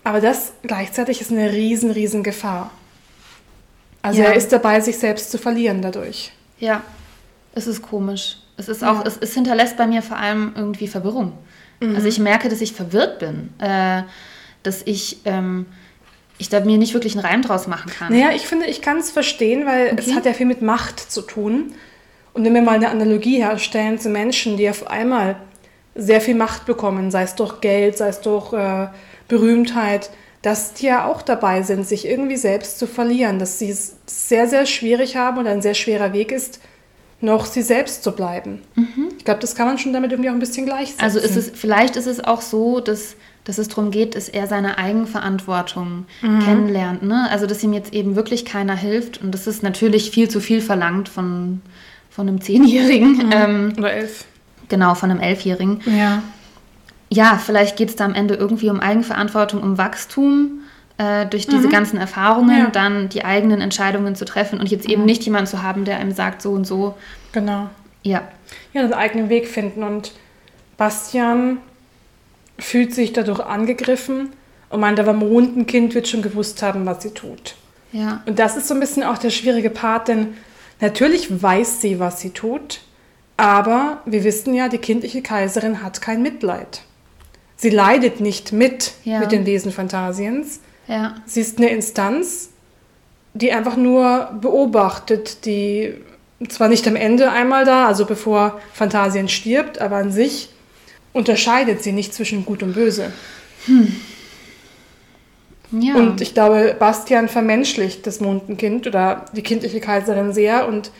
Speaker 3: Aber das gleichzeitig ist eine riesen, riesen Gefahr. Also
Speaker 2: Ja.
Speaker 3: er ist dabei, sich selbst zu verlieren dadurch.
Speaker 2: Ja, es ist komisch. Es ist auch,
Speaker 3: Ja.
Speaker 2: es, es hinterlässt bei mir vor allem irgendwie Verwirrung.
Speaker 3: Mhm.
Speaker 2: Also ich merke, dass ich verwirrt bin, äh, dass ich, ähm, ich da mir nicht wirklich einen Reim draus machen kann.
Speaker 3: Naja, ich finde, ich kann es verstehen, weil es
Speaker 2: Okay.
Speaker 3: hat ja viel mit Macht zu tun. Und wenn wir mal eine Analogie herstellen zu Menschen, die auf einmal sehr viel Macht bekommen, sei es durch Geld, sei es durch äh, Berühmtheit, dass die ja auch dabei sind, sich irgendwie selbst zu verlieren, dass sie es sehr, sehr schwierig haben und ein sehr schwerer Weg ist, noch sie selbst zu bleiben. Ich glaube, das kann man schon damit irgendwie auch ein bisschen gleichsetzen.
Speaker 2: Also ist es, vielleicht ist es auch so, dass, dass es darum geht, dass er seine Eigenverantwortung
Speaker 3: Mhm.
Speaker 2: kennenlernt. Ne? Also dass ihm jetzt eben wirklich keiner hilft. Und das ist natürlich viel zu viel verlangt von, von einem Zehnjährigen. Ähm,
Speaker 3: Oder elf.
Speaker 2: genau, von einem Elfjährigen.
Speaker 3: Ja.
Speaker 2: Ja, vielleicht geht es da am Ende irgendwie um Eigenverantwortung, um Wachstum. Äh, durch diese ganzen Erfahrungen
Speaker 3: Ja.
Speaker 2: dann die eigenen Entscheidungen zu treffen und jetzt eben nicht jemanden zu haben, der einem sagt, so und so.
Speaker 3: Genau.
Speaker 2: Ja,
Speaker 3: ja, einen eigenen Weg finden. Und Bastian fühlt sich dadurch angegriffen und meint, aber Mondenkind wird schon gewusst haben, was sie tut.
Speaker 2: ja,
Speaker 3: Und das ist so ein bisschen auch der schwierige Part, denn natürlich weiß sie, was sie tut, aber wir wissen ja, die kindliche Kaiserin hat kein Mitleid. Sie leidet nicht mit
Speaker 2: Ja.
Speaker 3: mit den Wesen Phantasiens.
Speaker 2: ja.
Speaker 3: Sie ist eine Instanz, die einfach nur beobachtet, die zwar nicht am Ende einmal da, also bevor Phantasien stirbt, aber an sich unterscheidet sie nicht zwischen Gut und Böse.
Speaker 2: ja.
Speaker 3: Und ich glaube, Bastian vermenschlicht das Mondenkind oder die kindliche Kaiserin sehr und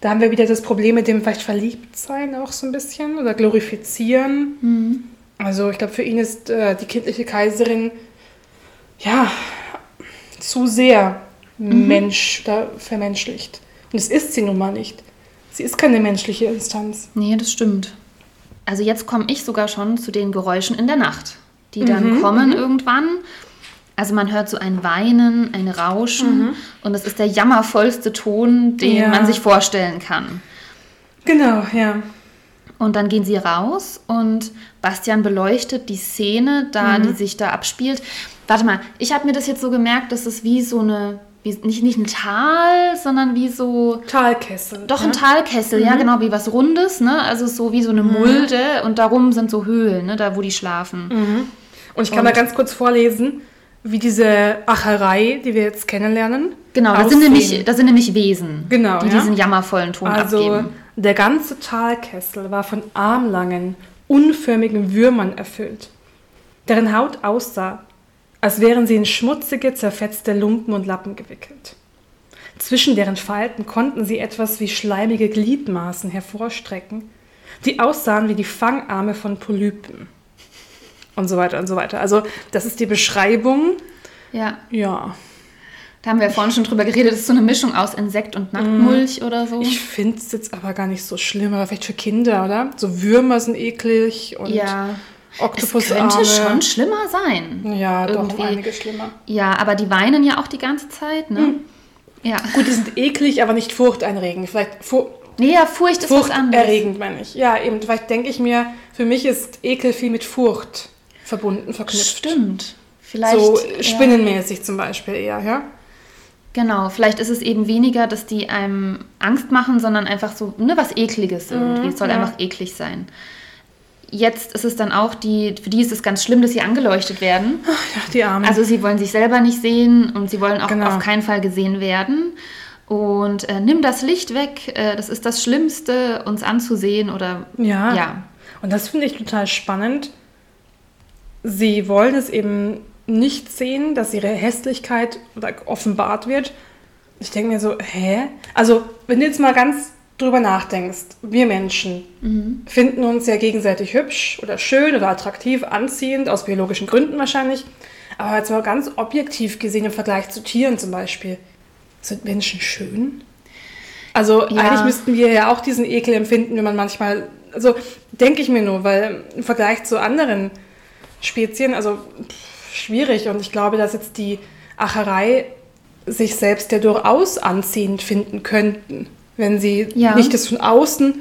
Speaker 3: da haben wir wieder das Problem mit dem vielleicht Verliebtsein auch so ein bisschen oder glorifizieren.
Speaker 2: Mhm.
Speaker 3: Also ich glaube, für ihn ist äh, die kindliche Kaiserin ja zu sehr
Speaker 2: Mhm.
Speaker 3: Mensch oder vermenschlicht. Und es ist sie nun mal nicht. Sie ist keine menschliche Instanz.
Speaker 2: Nee, das stimmt. Also jetzt komme ich sogar schon zu den Geräuschen in der Nacht, die dann kommen irgendwann. Also man hört so ein Weinen, ein Rauschen und es ist der jammervollste Ton, den
Speaker 3: Ja.
Speaker 2: man sich vorstellen kann.
Speaker 3: Genau, ja.
Speaker 2: Und dann gehen sie raus und Bastian beleuchtet die Szene, da die sich da abspielt. Warte mal, ich habe mir das jetzt so gemerkt, dass es wie so eine, wie, nicht, nicht ein Tal, sondern wie so
Speaker 3: Talkessel.
Speaker 2: Doch
Speaker 3: ja?
Speaker 2: ein Talkessel, ja, genau, wie was Rundes, ne? Also so wie so eine Mulde und darum sind so Höhlen, ne? Da, wo die schlafen.
Speaker 3: Und ich kann mal ganz kurz vorlesen, wie diese Acherei, die wir jetzt kennenlernen.
Speaker 2: Genau, das
Speaker 3: aussehen.
Speaker 2: sind, nämlich, das sind nämlich Wesen,
Speaker 3: Genau,
Speaker 2: die
Speaker 3: ja.
Speaker 2: diesen jammervollen Ton
Speaker 3: Also
Speaker 2: abgeben.
Speaker 3: der ganze Talkessel war von armlangen, unförmigen Würmern erfüllt, deren Haut aussah, als wären sie in schmutzige, zerfetzte Lumpen und Lappen gewickelt. Zwischen deren Falten konnten sie etwas wie schleimige Gliedmaßen hervorstrecken, die aussahen wie die Fangarme von Polypen. Und so weiter und so weiter. Also, das ist die Beschreibung.
Speaker 2: Ja,
Speaker 3: Ja,
Speaker 2: da haben wir ja vorhin schon drüber geredet, das ist so eine Mischung aus Insekt und Nacktmulch oder so.
Speaker 3: ich finde es jetzt aber gar nicht so schlimm, aber vielleicht für Kinder, oder? So Würmer sind eklig und
Speaker 2: ja, es
Speaker 3: Oktopusarme.
Speaker 2: könnte schon schlimmer sein.
Speaker 3: Ja, doch,
Speaker 2: Irgendwie.
Speaker 3: einige schlimmer.
Speaker 2: Ja, aber die weinen ja auch die ganze Zeit, ne? Ja.
Speaker 3: Gut, die sind eklig, aber nicht furchterregend. Vielleicht fu
Speaker 2: Nee, ja, Furcht ist was anderes.
Speaker 3: furchterregend, meine ich. Ja, eben, vielleicht denke ich mir, für mich ist Ekel viel mit Furcht verbunden, verknüpft.
Speaker 2: Stimmt. Vielleicht.
Speaker 3: So
Speaker 2: ja.
Speaker 3: spinnenmäßig zum Beispiel eher, ja?
Speaker 2: Genau, vielleicht ist es eben weniger, dass die einem Angst machen, sondern einfach so, ne, was Ekliges irgendwie. es soll
Speaker 3: ja.
Speaker 2: einfach eklig sein. Jetzt ist es dann auch die, für die ist es ganz schlimm, dass sie angeleuchtet werden.
Speaker 3: Ja, die Armen.
Speaker 2: Also sie wollen sich selber nicht sehen und sie wollen auch
Speaker 3: Genau.
Speaker 2: auf keinen Fall gesehen werden. Und äh, nimm das Licht weg, äh, das ist das Schlimmste, uns anzusehen oder
Speaker 3: ja.
Speaker 2: ja.
Speaker 3: Und das finde ich total spannend. Sie wollen es eben nicht sehen, dass ihre Hässlichkeit offenbart wird. Ich denke mir so, hä? Also, wenn du jetzt mal ganz drüber nachdenkst, wir Menschen finden uns ja gegenseitig hübsch oder schön oder attraktiv, anziehend, aus biologischen Gründen wahrscheinlich. Aber jetzt mal ganz objektiv gesehen im Vergleich zu Tieren zum Beispiel. Sind Menschen schön? Also
Speaker 2: Ja.
Speaker 3: eigentlich müssten wir ja auch diesen Ekel empfinden, wenn man manchmal, also denke ich mir nur, weil im Vergleich zu anderen Spezien, also pff, schwierig und ich glaube, dass jetzt die Acherei sich selbst ja durchaus anziehend finden könnten, wenn sie
Speaker 2: Ja.
Speaker 3: nicht das von außen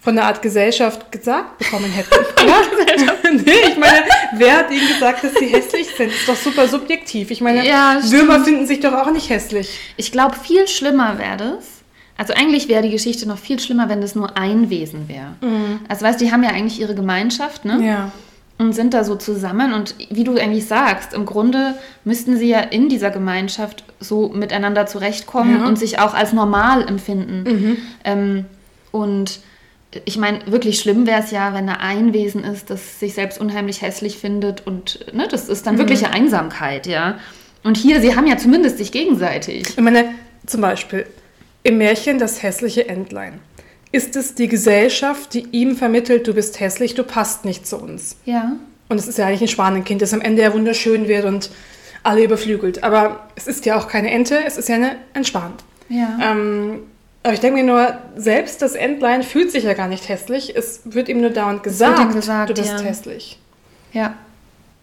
Speaker 3: von der Art Gesellschaft gesagt bekommen hätten. ja? nee, ich meine, wer hat ihnen gesagt, dass sie hässlich sind? ist doch super subjektiv. Ich meine,
Speaker 2: Ja,
Speaker 3: Würmer finden sich doch auch nicht hässlich.
Speaker 2: Ich glaube, viel schlimmer wäre das. Also eigentlich wäre die Geschichte noch viel schlimmer, wenn das nur ein Wesen wäre. Also weißt du, die haben ja eigentlich ihre Gemeinschaft, ne?
Speaker 3: Ja.
Speaker 2: Und sind da so zusammen. Und wie du eigentlich sagst, im Grunde müssten sie ja in dieser Gemeinschaft so miteinander zurechtkommen
Speaker 3: Ja.
Speaker 2: und sich auch als normal empfinden. Ähm, und ich meine, wirklich schlimm wäre es ja, wenn da ein Wesen ist, das sich selbst unheimlich hässlich findet und ne, das ist dann wirkliche Einsamkeit, ja. Und hier, sie haben ja zumindest sich gegenseitig.
Speaker 3: Ich meine, zum Beispiel im Märchen Das hässliche Entlein. Ist es die Gesellschaft, die ihm vermittelt, du bist hässlich, du passt nicht zu uns?
Speaker 2: Ja.
Speaker 3: Und es ist ja eigentlich ein Schwanenkind, das am Ende ja wunderschön wird und alle überflügelt. Aber es ist ja auch keine Ente, es ist ja eine, ein Schwan.
Speaker 2: Ja.
Speaker 3: Ähm, aber ich denke mir nur, selbst das Entlein fühlt sich ja gar nicht hässlich. Es wird ihm nur dauernd gesagt,
Speaker 2: gesagt,
Speaker 3: du bist
Speaker 2: ja.
Speaker 3: hässlich.
Speaker 2: ja.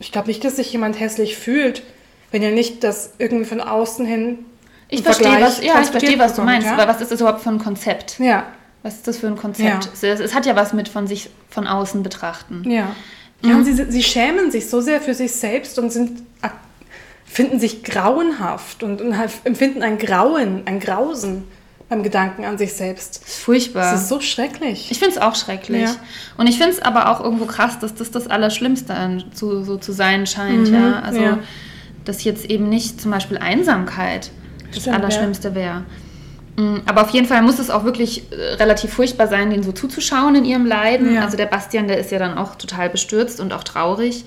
Speaker 3: Ich glaube nicht, dass sich jemand hässlich fühlt, wenn er nicht das irgendwie von außen hin
Speaker 2: Ich verstehe, was, ja, ich verstehe, was du meinst.
Speaker 3: ja?
Speaker 2: Aber was ist das überhaupt für ein Konzept?
Speaker 3: Ja,
Speaker 2: Was ist das für ein Konzept?
Speaker 3: Ja.
Speaker 2: Es, es hat ja was mit von sich von außen betrachten.
Speaker 3: ja. Ja, und sie, sie schämen sich so sehr für sich selbst und sind, finden sich grauenhaft und, und empfinden ein Grauen, ein Grausen beim Gedanken an sich selbst.
Speaker 2: Das ist furchtbar.
Speaker 3: Das ist so schrecklich.
Speaker 2: ich finde es auch schrecklich.
Speaker 3: Ja.
Speaker 2: Und ich finde es aber auch irgendwo krass, dass das das Allerschlimmste an, zu, so zu sein scheint.
Speaker 3: Mhm,
Speaker 2: ja? Also,
Speaker 3: ja.
Speaker 2: dass jetzt eben nicht zum Beispiel Einsamkeit das
Speaker 3: ja.
Speaker 2: Allerschlimmste wäre. Aber auf jeden Fall muss es auch wirklich äh, relativ furchtbar sein, denen so zuzuschauen in ihrem Leiden.
Speaker 3: Ja.
Speaker 2: Also der Bastian, der ist ja dann auch total bestürzt und auch traurig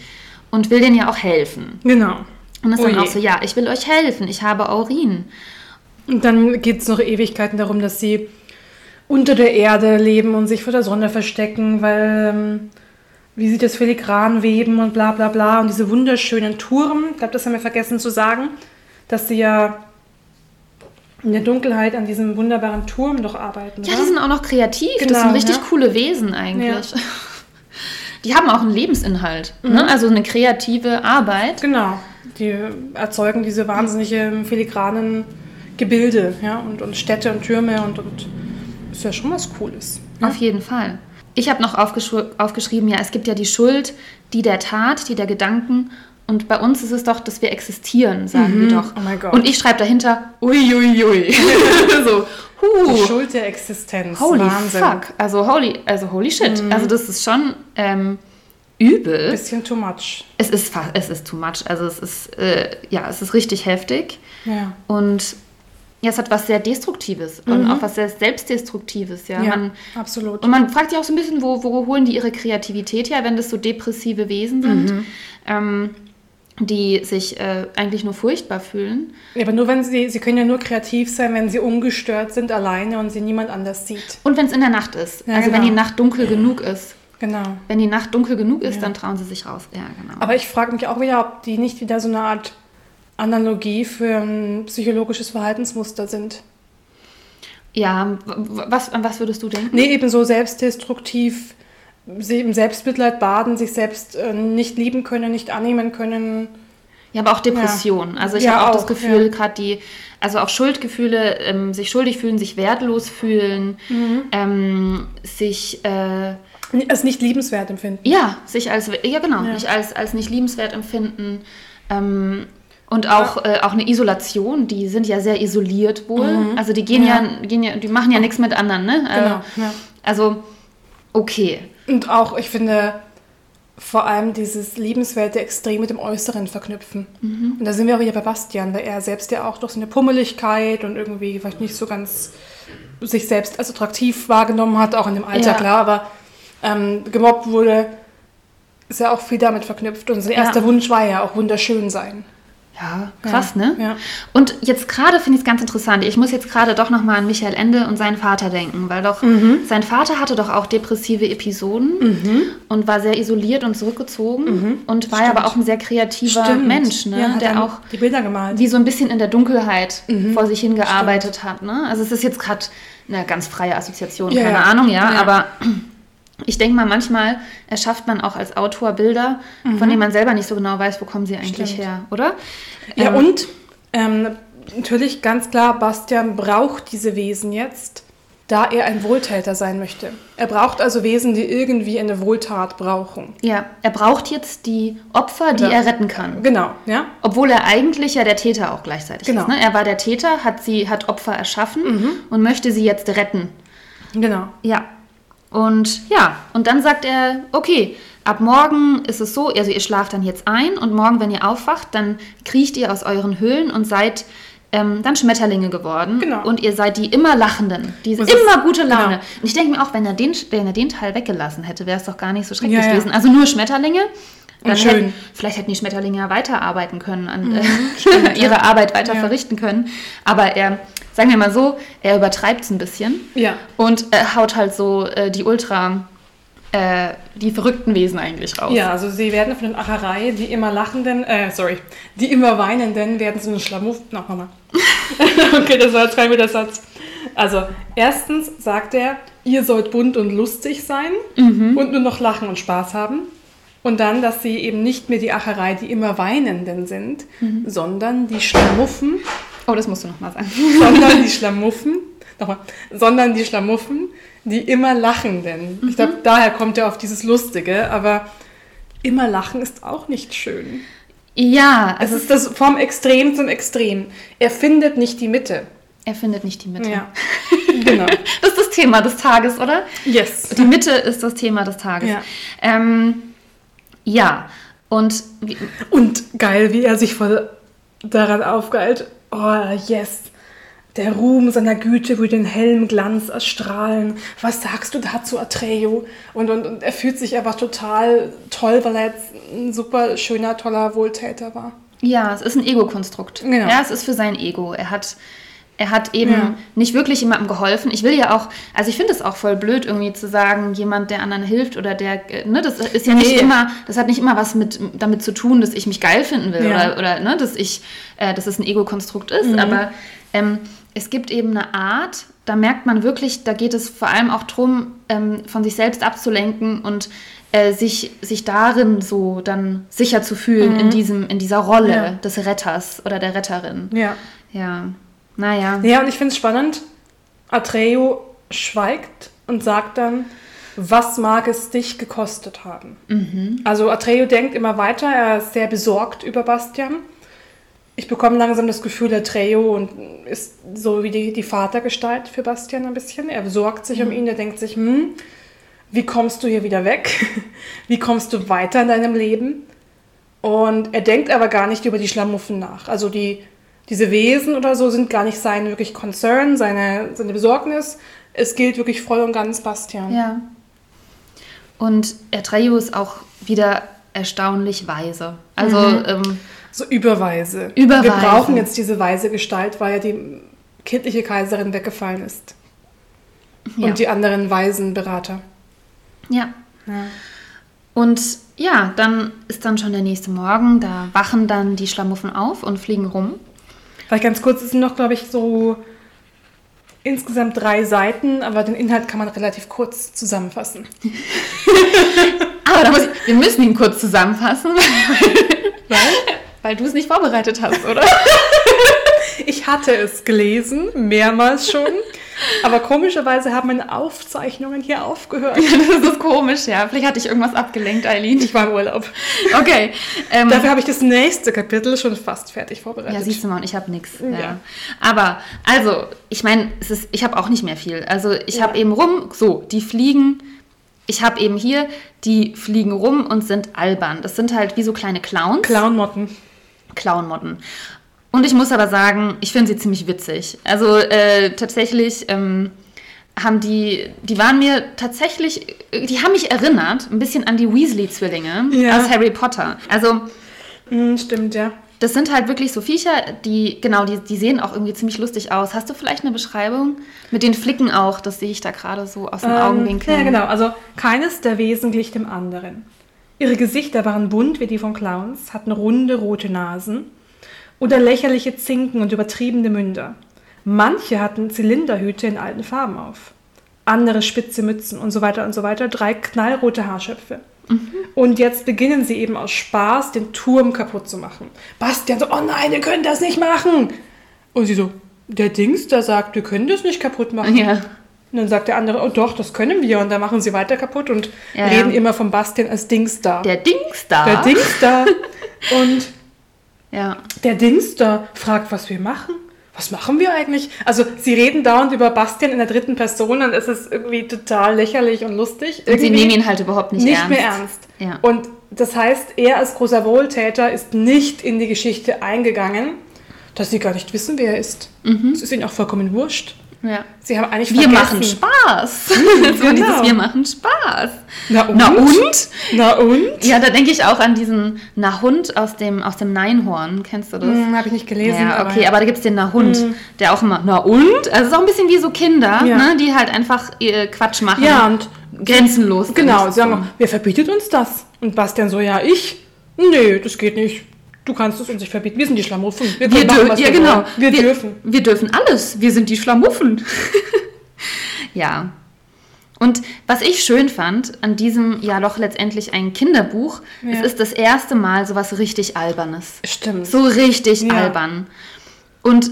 Speaker 2: und will denen ja auch helfen.
Speaker 3: Genau.
Speaker 2: Und ist
Speaker 3: Oh
Speaker 2: dann
Speaker 3: je.
Speaker 2: auch so, ja, ich will euch helfen, ich habe Aurin.
Speaker 3: Und dann geht es noch Ewigkeiten darum, dass sie unter der Erde leben und sich vor der Sonne verstecken, weil ähm, wie sie das Filigran weben und bla bla bla und diese wunderschönen Turm, ich glaube, das haben wir vergessen zu sagen, dass sie ja in der Dunkelheit an diesem wunderbaren Turm doch arbeiten.
Speaker 2: Ja,
Speaker 3: oder?
Speaker 2: die sind auch noch kreativ. das
Speaker 3: Genau,
Speaker 2: sind richtig
Speaker 3: ja.
Speaker 2: coole Wesen eigentlich. Die haben auch einen Lebensinhalt.
Speaker 3: Mhm.
Speaker 2: Ne? Also eine kreative Arbeit.
Speaker 3: Genau. Die erzeugen diese wahnsinnigen filigranen Gebilde, ja, und, und Städte und Türme und, und ist ja schon was Cooles.
Speaker 2: Auf jeden Fall. Ich habe noch aufgeschri aufgeschrieben, ja, es gibt ja die Schuld, die der Tat, die der Gedanken. Und bei uns ist es doch, dass wir existieren, sagen wir doch.
Speaker 3: Oh mein Gott.
Speaker 2: Und ich schreibe dahinter, uiuiui. Ui. so,
Speaker 3: Die
Speaker 2: huh.
Speaker 3: Schuld der Existenz.
Speaker 2: Holy
Speaker 3: Wahnsinn.
Speaker 2: fuck. Also holy, also holy shit. Also das ist schon ähm, übel.
Speaker 3: Bisschen too much.
Speaker 2: Es ist, es ist too much. Also es ist, äh, ja, es ist richtig heftig.
Speaker 3: Ja.
Speaker 2: Und ja, es hat was sehr Destruktives und auch was sehr Selbstdestruktives. Ja,
Speaker 3: Ja,
Speaker 2: Man,
Speaker 3: absolut.
Speaker 2: und man fragt sich auch so ein bisschen, wo, wo holen die ihre Kreativität her, wenn das so depressive Wesen sind, ähm, die sich äh, eigentlich nur furchtbar fühlen.
Speaker 3: Ja, aber nur wenn sie, sie können ja nur kreativ sein, wenn sie ungestört sind, alleine und sie niemand anders sieht.
Speaker 2: Und wenn es in der Nacht ist.
Speaker 3: Ja,
Speaker 2: also wenn
Speaker 3: genau.
Speaker 2: die Nacht dunkel genug ist.
Speaker 3: Genau.
Speaker 2: Wenn die Nacht dunkel genug ist,
Speaker 3: Ja.
Speaker 2: dann trauen sie sich raus. Ja, genau.
Speaker 3: Aber ich frage mich auch wieder, ob die nicht wieder so eine Art Analogie für ein psychologisches Verhaltensmuster sind.
Speaker 2: ja, was, an was würdest du denken?
Speaker 3: Nee, eben so selbstdestruktiv, im Selbstmitleid baden, sich selbst äh, nicht lieben können, nicht annehmen können.
Speaker 2: Ja, aber auch Depressionen. Also ich
Speaker 3: Ja,
Speaker 2: habe auch, das
Speaker 3: auch,
Speaker 2: Gefühl,
Speaker 3: ja.
Speaker 2: gerade die, also auch Schuldgefühle, ähm, sich schuldig fühlen, sich wertlos fühlen,
Speaker 3: Mhm.
Speaker 2: ähm, sich, äh,
Speaker 3: Als nicht liebenswert empfinden.
Speaker 2: ja, sich als, ja genau,
Speaker 3: Ja.
Speaker 2: nicht als, als nicht liebenswert empfinden. Ähm, und auch, äh, auch eine Isolation, die sind ja sehr isoliert wohl. Also die gehen ja.
Speaker 3: Mhm. Ja.
Speaker 2: gehen ja, die machen ja nichts mit anderen, ne? Äh,
Speaker 3: Genau. Ja.
Speaker 2: Also, okay.
Speaker 3: Und auch, ich finde, vor allem dieses liebenswerte extrem mit dem Äußeren verknüpfen. Und da sind wir auch wieder bei Bastian, weil er selbst ja auch durch seine Pummeligkeit und irgendwie vielleicht nicht so ganz sich selbst als attraktiv wahrgenommen hat, auch in dem Alter,
Speaker 2: Ja.
Speaker 3: klar, aber ähm, gemobbt wurde, ist ja auch viel damit verknüpft. Und sein
Speaker 2: Ja.
Speaker 3: erster Wunsch war ja auch wunderschön sein.
Speaker 2: Ja, krass,
Speaker 3: Ja,
Speaker 2: ne?
Speaker 3: ja.
Speaker 2: Und jetzt gerade finde ich es ganz interessant. Ich muss jetzt gerade doch nochmal an Michael Ende und seinen Vater denken, weil doch
Speaker 3: Mhm.
Speaker 2: sein Vater hatte doch auch depressive Episoden und war sehr isoliert und zurückgezogen und war ja aber auch ein sehr kreativer
Speaker 3: Stimmt.
Speaker 2: Mensch, ne?
Speaker 3: Ja, hat
Speaker 2: der auch
Speaker 3: die Bilder gemalt.
Speaker 2: wie so ein bisschen in der Dunkelheit
Speaker 3: Mhm.
Speaker 2: vor sich hingearbeitet hat. Ne? Also es ist jetzt gerade eine ganz freie Assoziation, keine. Ahnung, Ja. aber ich denke mal, manchmal erschafft man auch als Autor Bilder, von denen man selber nicht so genau weiß, wo kommen sie eigentlich
Speaker 3: Mhm. Stimmt.
Speaker 2: her, oder?
Speaker 3: Ja,
Speaker 2: Ähm,
Speaker 3: und ähm, natürlich ganz klar, Bastian braucht diese Wesen jetzt, da er ein Wohltäter sein möchte. Er braucht also Wesen, die irgendwie eine Wohltat brauchen.
Speaker 2: Ja, er braucht jetzt die Opfer, die
Speaker 3: Ja.
Speaker 2: er retten kann.
Speaker 3: Genau, ja?
Speaker 2: Obwohl er eigentlich ja der Täter auch gleichzeitig
Speaker 3: Genau.
Speaker 2: ist. Ne? Er war der Täter, hat sie, hat Opfer erschaffen
Speaker 3: Mhm.
Speaker 2: und möchte sie jetzt retten.
Speaker 3: Genau.
Speaker 2: Ja. Und ja, und dann sagt er, okay, ab morgen ist es so, also ihr schlaft dann jetzt ein und morgen, wenn ihr aufwacht, dann kriecht ihr aus euren Höhlen und seid ähm, dann Schmetterlinge geworden.
Speaker 3: Genau.
Speaker 2: Und ihr seid die immer Lachenden, die
Speaker 3: Das ist-
Speaker 2: immer gute Laune.
Speaker 3: genau.
Speaker 2: Und ich denke mir auch, wenn er, den, wenn er den Teil weggelassen hätte, wäre es doch gar nicht so schrecklich
Speaker 3: Ja, ja.
Speaker 2: gewesen. Also nur Schmetterlinge. Dann
Speaker 3: schön. Mhm,
Speaker 2: Hätten, vielleicht hätten die Schmetterlinge ja weiterarbeiten können, an, äh, ihre Arbeit weiter
Speaker 3: Ja.
Speaker 2: verrichten können. Aber er, sagen wir mal so, er übertreibt es ein bisschen.
Speaker 3: Ja.
Speaker 2: Und äh, haut halt so äh, die Ultra, äh, die verrückten Wesen eigentlich raus.
Speaker 3: Ja, also sie werden von den Acherei, die immer lachenden, äh, sorry, die immer weinenden, werden zu einem Schlamuff. Noch mal. okay, das war jetzt kein guter Satz. Also, erstens sagt er, ihr sollt bunt und lustig sein und nur noch lachen und Spaß haben. Und dann, dass sie eben nicht mehr die Acherei, die immer weinenden sind, sondern die Schlamuffen,
Speaker 2: Oh, das musst du nochmal sagen.
Speaker 3: sondern die Schlamuffen, nochmal, sondern die Schlamuffen, die immer lachenden. Ich glaube, daher kommt er auf dieses Lustige, aber immer lachen ist auch nicht schön.
Speaker 2: Ja,
Speaker 3: Es
Speaker 2: also
Speaker 3: ist das vom Extrem zum Extrem. Er findet nicht die Mitte.
Speaker 2: er findet nicht die Mitte.
Speaker 3: Ja, genau.
Speaker 2: Das ist das Thema des Tages, oder?
Speaker 3: Yes.
Speaker 2: Die Mitte ist das Thema des Tages.
Speaker 3: Ja.
Speaker 2: Ähm, ja. Und
Speaker 3: Und geil, wie er sich voll daran aufgeilt. Oh, yes. Der Ruhm seiner Güte würde den hellen Glanz erstrahlen. Was sagst du dazu, Atreyo? Und, und, und er fühlt sich einfach total toll, weil er jetzt ein super schöner, toller Wohltäter war.
Speaker 2: ja, es ist ein Ego-Konstrukt.
Speaker 3: Genau.
Speaker 2: Ja, es ist für sein Ego. Er hat, er hat eben
Speaker 3: Ja.
Speaker 2: nicht wirklich jemandem geholfen. Ich will ja auch, also ich finde es auch voll blöd, irgendwie zu sagen, jemand, der anderen hilft oder der, äh, ne, das ist ja nicht
Speaker 3: Nee.
Speaker 2: immer, das hat nicht immer was mit, damit zu tun, dass ich mich geil finden will
Speaker 3: Ja.
Speaker 2: oder, oder ne, dass ich, äh, dass es ein Ego-Konstrukt ist,
Speaker 3: Mhm.
Speaker 2: aber ähm, es gibt eben eine Art, da merkt man wirklich, da geht es vor allem auch darum, ähm, von sich selbst abzulenken und äh, sich, sich darin so dann sicher zu fühlen in, diesem, in dieser Rolle
Speaker 3: Mhm. Ja.
Speaker 2: des Retters oder der Retterin.
Speaker 3: Ja.
Speaker 2: Ja, naja.
Speaker 3: Ja, und ich finde es spannend. Atreyo schweigt und sagt dann, was mag es dich gekostet haben? Also Atreyo denkt immer weiter, er ist sehr besorgt über Bastian. Ich bekomme langsam das Gefühl, Atreyo und ist so wie die, die Vatergestalt für Bastian ein bisschen. Er besorgt sich um ihn, er denkt sich, hm, wie kommst du hier wieder weg? Wie kommst du weiter in deinem Leben? Und er denkt aber gar nicht über die Schlamuffen nach. Also die, diese Wesen oder so sind gar nicht sein wirklich Concern, seine, seine Besorgnis. Es gilt wirklich voll und ganz Bastian.
Speaker 2: Ja. Und Atreyu ist auch wieder erstaunlich weise. Also, ähm,
Speaker 3: So überweise.
Speaker 2: Überweise.
Speaker 3: Wir brauchen jetzt diese weise Gestalt, weil ja die kindliche Kaiserin weggefallen ist.
Speaker 2: ja.
Speaker 3: Und die anderen weisen Berater.
Speaker 2: ja.
Speaker 3: Ja.
Speaker 2: Und ja, dann ist dann schon der nächste Morgen. Da wachen dann die Schlamuffen auf und fliegen rum.
Speaker 3: Vielleicht ganz kurz, es sind noch, glaube ich, so insgesamt drei Seiten, aber den Inhalt kann man relativ kurz zusammenfassen.
Speaker 2: Aber da muss ich, wir müssen ihn kurz zusammenfassen,
Speaker 3: Weil
Speaker 2: weil du es nicht vorbereitet hast, oder?
Speaker 3: ich hatte es gelesen, mehrmals schon, aber komischerweise haben meine Aufzeichnungen hier aufgehört.
Speaker 2: Das ist komisch, ja. Vielleicht hatte ich irgendwas abgelenkt, Eileen.
Speaker 3: Ich war im Urlaub.
Speaker 2: Okay. Ähm,
Speaker 3: Dafür habe ich das nächste Kapitel schon fast fertig vorbereitet.
Speaker 2: Ja, siehst du mal, und ich habe nichts. Ja.
Speaker 3: Ja.
Speaker 2: Aber, also, ich meine, ich habe auch nicht mehr viel. Also, ich
Speaker 3: Ja.
Speaker 2: habe eben rum, so, die fliegen. Ich habe eben hier, die fliegen rum und sind albern. Das sind halt wie so kleine Clowns.
Speaker 3: Clownmotten.
Speaker 2: Clownmotten. Und ich muss aber sagen, ich finde sie ziemlich witzig. Also äh, tatsächlich ähm, haben die, die waren mir tatsächlich, die haben mich erinnert, ein bisschen an die Weasley-Zwillinge
Speaker 3: Ja.
Speaker 2: aus Harry Potter. Also
Speaker 3: Hm, stimmt, ja.
Speaker 2: das sind halt wirklich so Viecher, die, genau, die, die sehen auch irgendwie ziemlich lustig aus. Hast du vielleicht eine Beschreibung? Mit den Flicken auch, das sehe ich da gerade so aus dem
Speaker 3: Ähm,
Speaker 2: Augenwinkel.
Speaker 3: Ja, genau. Also keines der Wesen glich dem anderen. Ihre Gesichter waren bunt wie die von Clowns, hatten runde rote Nasen oder lächerliche Zinken und übertriebene Münder. Manche hatten Zylinderhüte in alten Farben auf, andere spitze Mützen und so weiter und so weiter, drei knallrote Haarschöpfe. Und jetzt beginnen sie eben aus Spaß, den Turm kaputt zu machen. Bastian so, oh nein, wir können das nicht machen. Und sie so, der Dings, der sagt, wir können das nicht kaputt machen.
Speaker 2: Ja.
Speaker 3: Und dann sagt der andere, oh doch, das können wir. Und dann machen sie weiter kaputt und
Speaker 2: Ja,
Speaker 3: reden
Speaker 2: ja.
Speaker 3: immer von Bastian als Dingstar.
Speaker 2: Der Dingstar.
Speaker 3: der Dingstar. und
Speaker 2: Ja.
Speaker 3: der Dingstar fragt, was wir machen. Was machen wir eigentlich? Also sie reden dauernd über Bastian in der dritten Person und es ist irgendwie total lächerlich und lustig.
Speaker 2: Und sie
Speaker 3: Irgendwie
Speaker 2: nehmen ihn halt überhaupt nicht,
Speaker 3: nicht
Speaker 2: ernst.
Speaker 3: mehr ernst.
Speaker 2: Ja.
Speaker 3: Und das heißt, er als großer Wohltäter ist nicht in die Geschichte eingegangen, dass sie gar nicht wissen, wer er ist. Es ist ihnen auch vollkommen wurscht.
Speaker 2: Ja.
Speaker 3: Sie haben eigentlich
Speaker 2: Wir
Speaker 3: vergessen.
Speaker 2: machen Spaß. so
Speaker 3: Genau.
Speaker 2: dieses Wir machen Spaß.
Speaker 3: Na und?
Speaker 2: Na und?
Speaker 3: Na und?
Speaker 2: Ja, da denke ich auch an diesen Nahund aus dem, aus dem Neinhorn. Kennst du das?
Speaker 3: Hm, habe ich nicht gelesen.
Speaker 2: Ja, okay, aber da gibt es den Nahund, der auch immer, na und? Also es ist auch ein bisschen wie so Kinder,
Speaker 3: Ja.
Speaker 2: ne, die halt einfach äh, Quatsch machen.
Speaker 3: Ja, und
Speaker 2: Grenzenlos.
Speaker 3: genau, sie
Speaker 2: So.
Speaker 3: sagen auch, wer verbietet uns das? Und Bastian so, ja, ich? Nee, das geht nicht. Du kannst es uns nicht verbieten. Wir sind die Schlamuffen. Wir,
Speaker 2: Wir
Speaker 3: machen,
Speaker 2: ja
Speaker 3: wir
Speaker 2: genau.
Speaker 3: wollen. Wir, dürfen.
Speaker 2: Wir dürfen alles. Wir sind die Schlamuffen. ja. Und was ich schön fand an diesem ja doch letztendlich ein Kinderbuch,
Speaker 3: Ja.
Speaker 2: es ist das erste Mal sowas richtig Albernes.
Speaker 3: Stimmt.
Speaker 2: So richtig
Speaker 3: Ja.
Speaker 2: albern. Und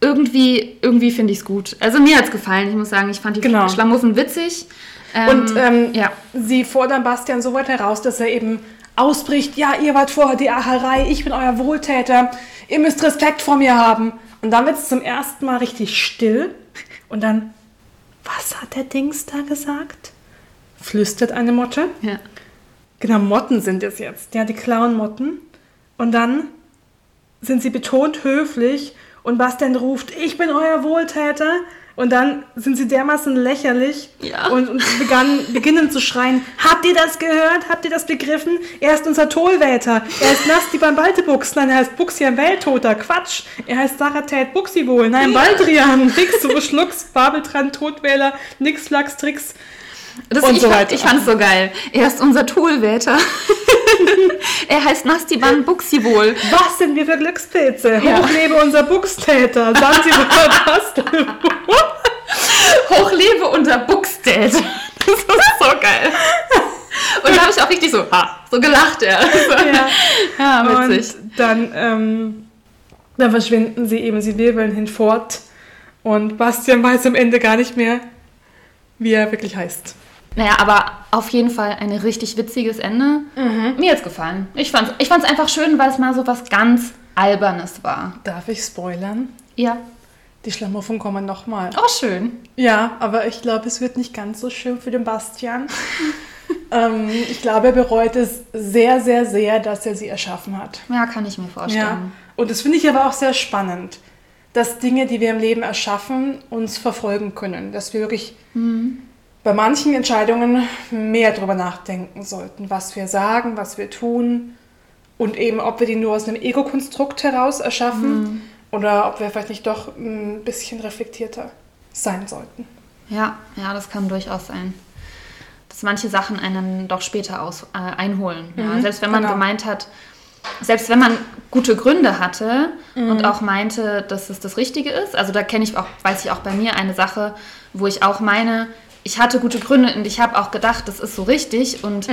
Speaker 2: irgendwie, irgendwie finde ich es gut. Also mir hat es gefallen. Ich muss sagen, ich fand die
Speaker 3: Genau.
Speaker 2: Schlamuffen witzig. Ähm,
Speaker 3: Und ähm,
Speaker 2: ja.
Speaker 3: sie fordern Bastian so weit heraus, dass er eben ausbricht, ja, ihr wart vorher die Acherei, ich bin euer Wohltäter, ihr müsst Respekt vor mir haben. Und dann wird es zum ersten Mal richtig still. Und dann, was hat der Dings da gesagt? Flüstert eine Motte.
Speaker 2: ja.
Speaker 3: Genau, Motten sind es jetzt. Ja, die Clown-Motten. Und dann sind sie betont höflich und Bastian ruft, ich bin euer Wohltäter. Und dann sind sie dermaßen lächerlich
Speaker 2: Ja.
Speaker 3: und, und begann, beginnen zu schreien, habt ihr das gehört? Habt ihr das begriffen? Er ist unser Tollwäter. Er ist Nasti beim Baltebux. Nein, er heißt Buxian Welttoter. Quatsch. Er heißt Saratät Buxiwohl. Nein, Baldrian. Nix, du Schlucks, Babeltran, Todwähler, Nix, Flachs, Tricks.
Speaker 2: Das,
Speaker 3: Und
Speaker 2: ich,
Speaker 3: so
Speaker 2: fand,
Speaker 3: weiter.
Speaker 2: ich fand es so geil. Er ist unser Toolwäter. er heißt Nastiban Buxiwohl.
Speaker 3: Was sind wir für Glückspilze?
Speaker 2: Ja.
Speaker 3: Hochlebe unser Buchstäter. Zanzibar Bastel.
Speaker 2: Hochlebe unser Buxdad. Das ist so geil. Und da habe ich auch richtig so, ha, so gelacht, ja.
Speaker 3: ja.
Speaker 2: Ja, witzig.
Speaker 3: Und dann, ähm, dann verschwinden sie eben, sie wirbeln hinfort. Und Bastian weiß am Ende gar nicht mehr, wie er wirklich heißt.
Speaker 2: Naja, aber auf jeden Fall ein richtig witziges Ende. Mir hat's gefallen. Ich fand's, ich fand's einfach schön, weil es mal so was ganz Albernes war.
Speaker 3: Darf ich spoilern?
Speaker 2: Ja.
Speaker 3: Die Schlamuffen kommen nochmal.
Speaker 2: Oh, schön.
Speaker 3: Ja, aber ich glaube, es wird nicht ganz so schön für den Bastian. ähm, ich glaube, er bereut es sehr, sehr, sehr, dass er sie erschaffen hat.
Speaker 2: Ja, kann ich mir
Speaker 3: Ja,
Speaker 2: vorstellen.
Speaker 3: und das finde ich aber auch sehr spannend, dass Dinge, die wir im Leben erschaffen, uns verfolgen können. Dass wir wirklich bei manchen Entscheidungen mehr darüber nachdenken sollten, was wir sagen, was wir tun und eben, ob wir die nur aus einem Ego-Konstrukt heraus erschaffen oder ob wir vielleicht nicht doch ein bisschen reflektierter sein sollten.
Speaker 2: Ja, ja, das kann durchaus sein. Dass manche Sachen einen doch später aus, äh, einholen. Ja, selbst wenn man
Speaker 3: genau.
Speaker 2: gemeint hat, selbst wenn man gute Gründe hatte und auch meinte, dass es das Richtige ist, also da kenne ich auch, weiß ich auch bei mir eine Sache, wo ich auch meine, ich hatte gute Gründe und ich habe auch gedacht, das ist so richtig und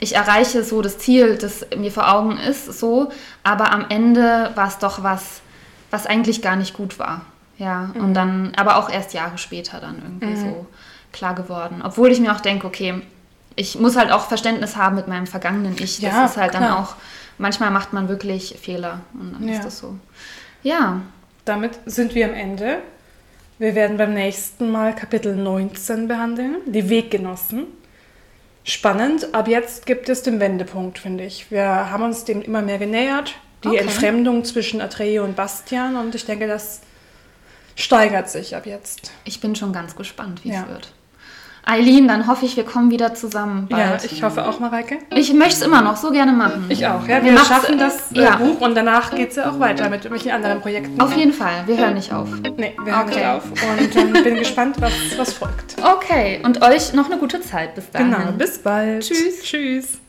Speaker 2: ich erreiche so das Ziel, das mir vor Augen ist, so, aber am Ende war es doch was, was eigentlich gar nicht gut war. Ja, und dann, aber auch erst Jahre später dann irgendwie so klar geworden. Obwohl ich mir auch denke, okay, ich muss halt auch Verständnis haben mit meinem vergangenen Ich.
Speaker 3: Ja,
Speaker 2: das ist halt dann
Speaker 3: klar.
Speaker 2: auch, manchmal macht man wirklich Fehler und dann
Speaker 3: Ja.
Speaker 2: ist das so. Ja,
Speaker 3: Damit sind wir am Ende. Wir werden beim nächsten Mal Kapitel 19 behandeln, die Weggenossen. Spannend, ab jetzt gibt es den Wendepunkt, finde ich. Wir haben uns dem immer mehr genähert, die
Speaker 2: Okay.
Speaker 3: Entfremdung zwischen Atreo und Bastian und ich denke, das steigert sich ab jetzt.
Speaker 2: ich bin schon ganz gespannt, wie
Speaker 3: Ja.
Speaker 2: es wird. Eileen, dann hoffe ich, wir kommen wieder zusammen
Speaker 3: Ja,
Speaker 2: bald.
Speaker 3: ich hoffe auch, Mareike.
Speaker 2: ich möchte es immer noch so gerne machen.
Speaker 3: Ich auch. Ja,
Speaker 2: Wir
Speaker 3: wir schaffen das äh,
Speaker 2: ja.
Speaker 3: Buch und danach geht es ja auch weiter mit irgendwelchen anderen Projekten.
Speaker 2: Auf jeden Fall, wir hören nicht auf.
Speaker 3: Nee, wir hören
Speaker 2: Okay.
Speaker 3: nicht auf. Und ähm, bin gespannt, was, was folgt.
Speaker 2: Okay, und euch noch eine gute Zeit bis dahin.
Speaker 3: Genau, bis bald.
Speaker 2: Tschüss.
Speaker 3: Tschüss.